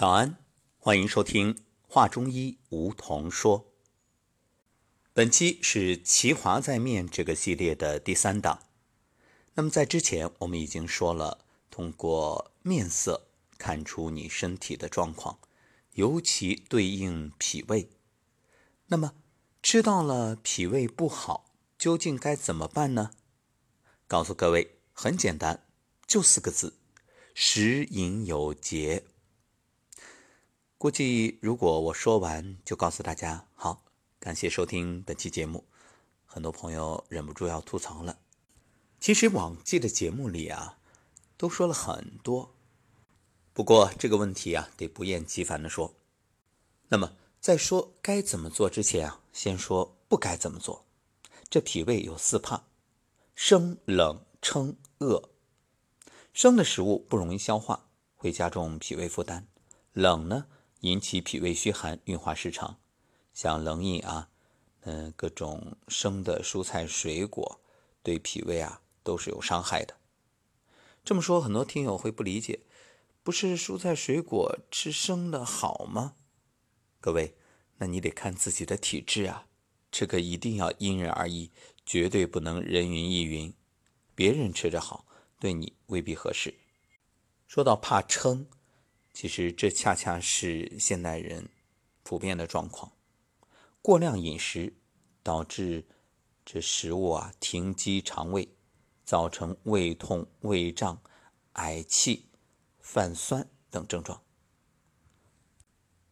早安，欢迎收听《话中医》，梧桐说。本期是《奇华在面》这个系列的第三档。那么在之前，我们已经说了，通过面色看出你身体的状况，尤其对应脾胃。那么知道了脾胃不好，究竟该怎么办呢？告诉各位，很简单，就四个字：食饮有节。估计如果我说完就告诉大家好，感谢收听本期节目。很多朋友忍不住要吐槽了。其实往季的节目里啊，都说了很多。不过这个问题啊，得不厌其烦的说。那么在说该怎么做之前啊，先说不该怎么做。这脾胃有四怕：生、冷、撑、饿。生的食物不容易消化，会加重脾胃负担；冷呢？引起脾胃虚寒、运化失常，像冷饮啊，嗯，各种生的蔬菜水果，对脾胃啊都是有伤害的。这么说，很多听友会不理解，不是蔬菜水果吃生的好吗？各位，那你得看自己的体质啊，这个一定要因人而异，绝对不能人云亦云。别人吃着好，对你未必合适。说到怕撑。其实这恰恰是现代人普遍的状况，过量饮食导致这食物啊停积肠胃，造成胃痛、胃胀、嗳气、泛酸等症状。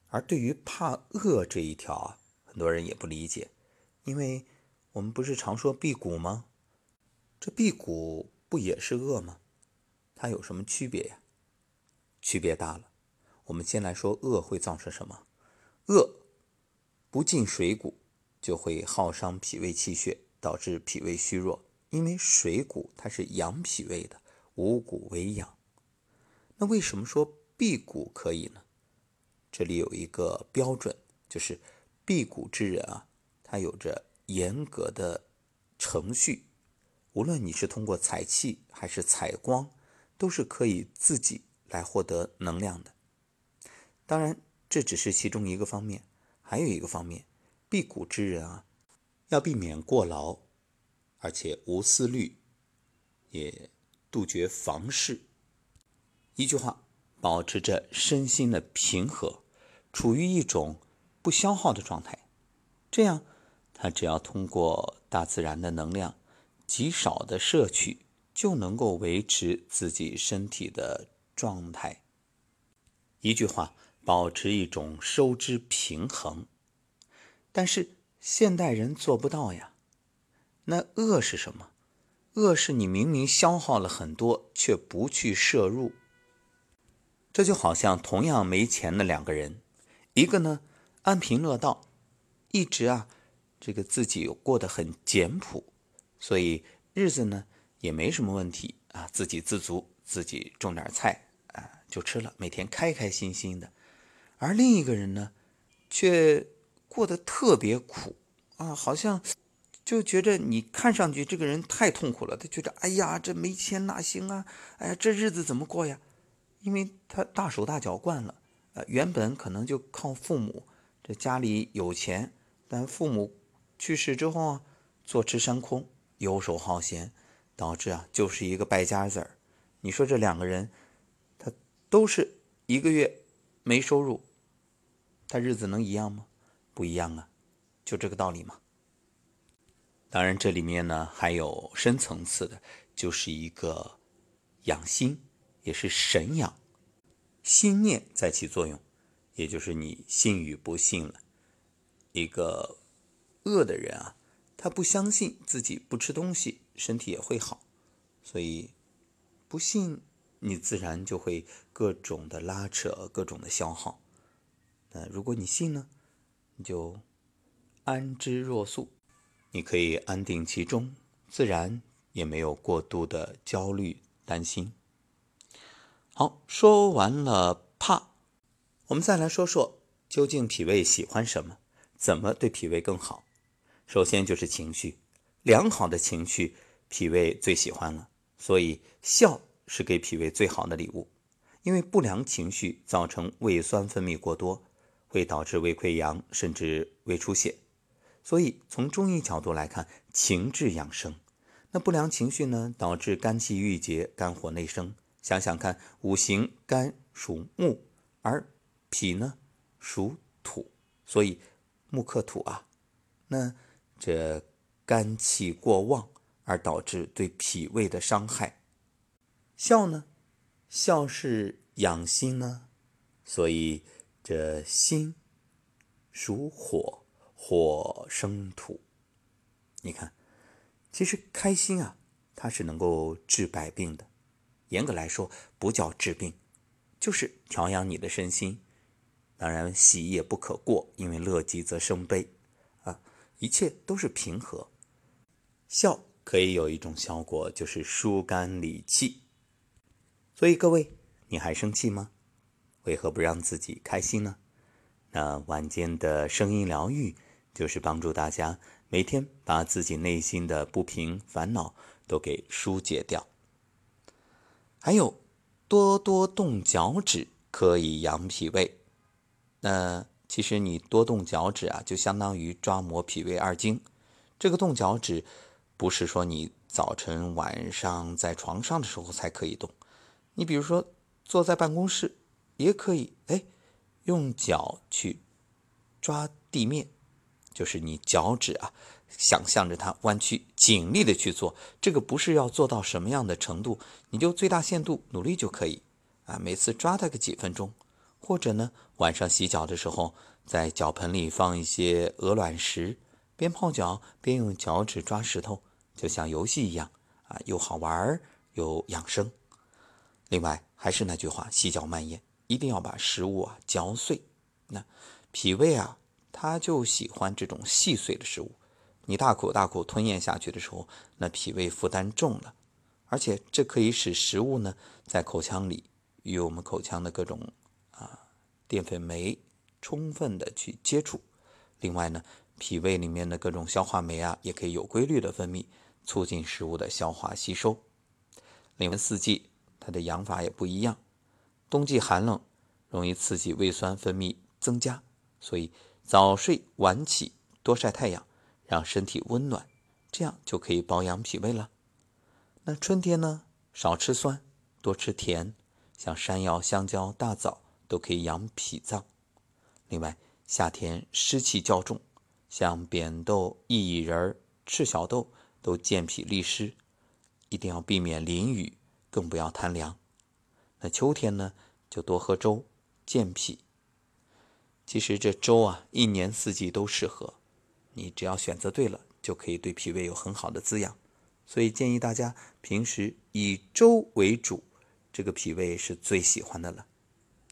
而对于怕饿这一条啊，很多人也不理解，因为我们不是常说辟谷吗？这辟谷不也是饿吗？它有什么区别呀？区别大了。我们先来说饿会造成什么？饿不进水谷，就会耗伤脾胃气血，导致脾胃虚弱。因为水谷它是养脾胃的，五谷为养。那为什么说辟谷可以呢？这里有一个标准，就是辟谷之人啊，他有着严格的程序。无论你是通过采气还是采光，都是可以自己来获得能量的。当然，这只是其中一个方面，还有一个方面，辟谷之人啊，要避免过劳，而且无思虑，也杜绝房事。一句话，保持着身心的平和，处于一种不消耗的状态。这样，他只要通过大自然的能量，极少的摄取，就能够维持自己身体的状态。一句话。保持一种收支平衡，但是现代人做不到呀。那饿是什么？饿是你明明消耗了很多，却不去摄入。这就好像同样没钱的两个人，一个呢安贫乐道，一直啊这个自己过得很简朴，所以日子呢也没什么问题啊，自给自足，自己种点菜就吃了，每天开开心心的。而另一个人呢，却过得特别苦啊，好像就觉着你看上去这个人太痛苦了。他觉得，哎呀，这没钱哪行啊？哎呀，这日子怎么过呀？因为他大手大脚惯了，呃，原本可能就靠父母，这家里有钱，但父母去世之后，坐吃山空，游手好闲，导致啊，就是一个败家子儿。你说这两个人，都是一个月没收入。他日子能一样吗？不一样啊，就这个道理嘛。当然，这里面呢还有深层次的，就是一个养心，也是神养，心念在起作用，也就是你信与不信了。一个饿的人啊，他不相信自己不吃东西身体也会好，所以不信你自然就会各种的拉扯，各种的消耗。那如果你信呢，你就安之若素，你可以安定其中，自然也没有过度的焦虑担心。好，说完了怕，我们再来说说究竟脾胃喜欢什么，怎么对脾胃更好。首先就是情绪，良好的情绪，脾胃最喜欢了，所以笑是给脾胃最好的礼物。因为不良情绪造成胃酸分泌过多，会导致胃溃疡甚至胃出血。所以从中医角度来看，情志养生。那不良情绪呢，导致肝气郁结，肝火内生。想想看，五行肝属木，而脾呢属土，所以木克土啊。那这肝气过旺，而导致对脾胃的伤害。笑呢，笑是养心呢，所以这心属火，火生土。你看。其实开心啊，它是能够治百病的。严格来说，不叫治病，就是调养你的身心。当然，喜也不可过，因为乐极则生悲啊，一切都是平和。笑可以有一种效果，就是疏肝理气。所以各位，你还生气吗？为何不让自己开心呢？那晚间的声音疗愈，就是帮助大家。每天把自己内心的不平烦恼都给疏解掉，还有多多动脚趾可以养脾胃。那其实你多动脚趾啊，就相当于抓摩脾胃二经。这个动脚趾不是说你早晨晚上在床上的时候才可以动，你比如说坐在办公室也可以，哎，用脚去抓地面。就是你脚趾啊，想象着它弯曲，尽力的去做。这个不是要做到什么样的程度，你就最大限度努力就可以啊。每次抓它个几分钟，或者呢，晚上洗脚的时候，在脚盆里放一些鹅卵石，边泡脚边用脚趾抓石头，就像游戏一样啊，又好玩又养生。另外还是那句话，细嚼慢咽，一定要把食物啊嚼碎。那脾胃啊。它就喜欢这种细碎的食物，你大口大口吞咽下去的时候，那脾胃负担重了，而且这可以使食物呢在口腔里与我们口腔的各种啊淀粉酶充分的去接触。另外呢，脾胃里面的各种消化酶啊也可以有规律的分泌，促进食物的消化吸收。另外四季它的养法也不一样，冬季寒冷，容易刺激胃酸分泌增加，所以。早睡晚起，多晒太阳，让身体温暖，这样就可以保养脾胃了。那春天呢？少吃酸，多吃甜，像山药、香蕉、大枣都可以养脾脏。另外，夏天湿气较重，像扁豆、薏仁、赤小豆都健脾利湿，一定要避免淋雨，更不要贪凉。那秋天呢？就多喝粥，健脾。其实这粥啊，一年四季都适合，你只要选择对了，就可以对脾胃有很好的滋养。所以建议大家平时以粥为主，这个脾胃是最喜欢的了。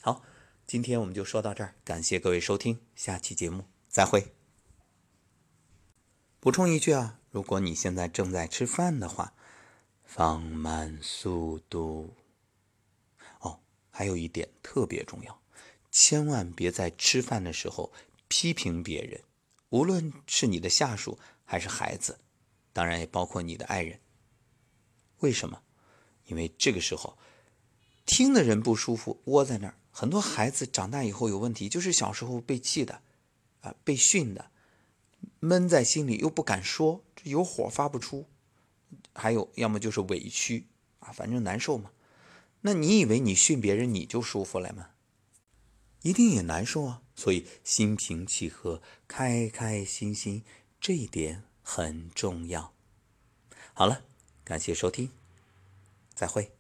好，今天我们就说到这儿，感谢各位收听，下期节目再会。补充一句啊，如果你现在正在吃饭的话，放慢速度。哦，还有一点特别重要。千万别在吃饭的时候批评别人，无论是你的下属还是孩子，当然也包括你的爱人。为什么？因为这个时候听的人不舒服，窝在那儿。很多孩子长大以后有问题，就是小时候被气的，啊，被训的，闷在心里又不敢说，有火发不出。还有，要么就是委屈啊，反正难受嘛。那你以为你训别人你就舒服了吗？一定也难受啊，所以心平气和、开开心心，这一点很重要。好了，感谢收听，再会。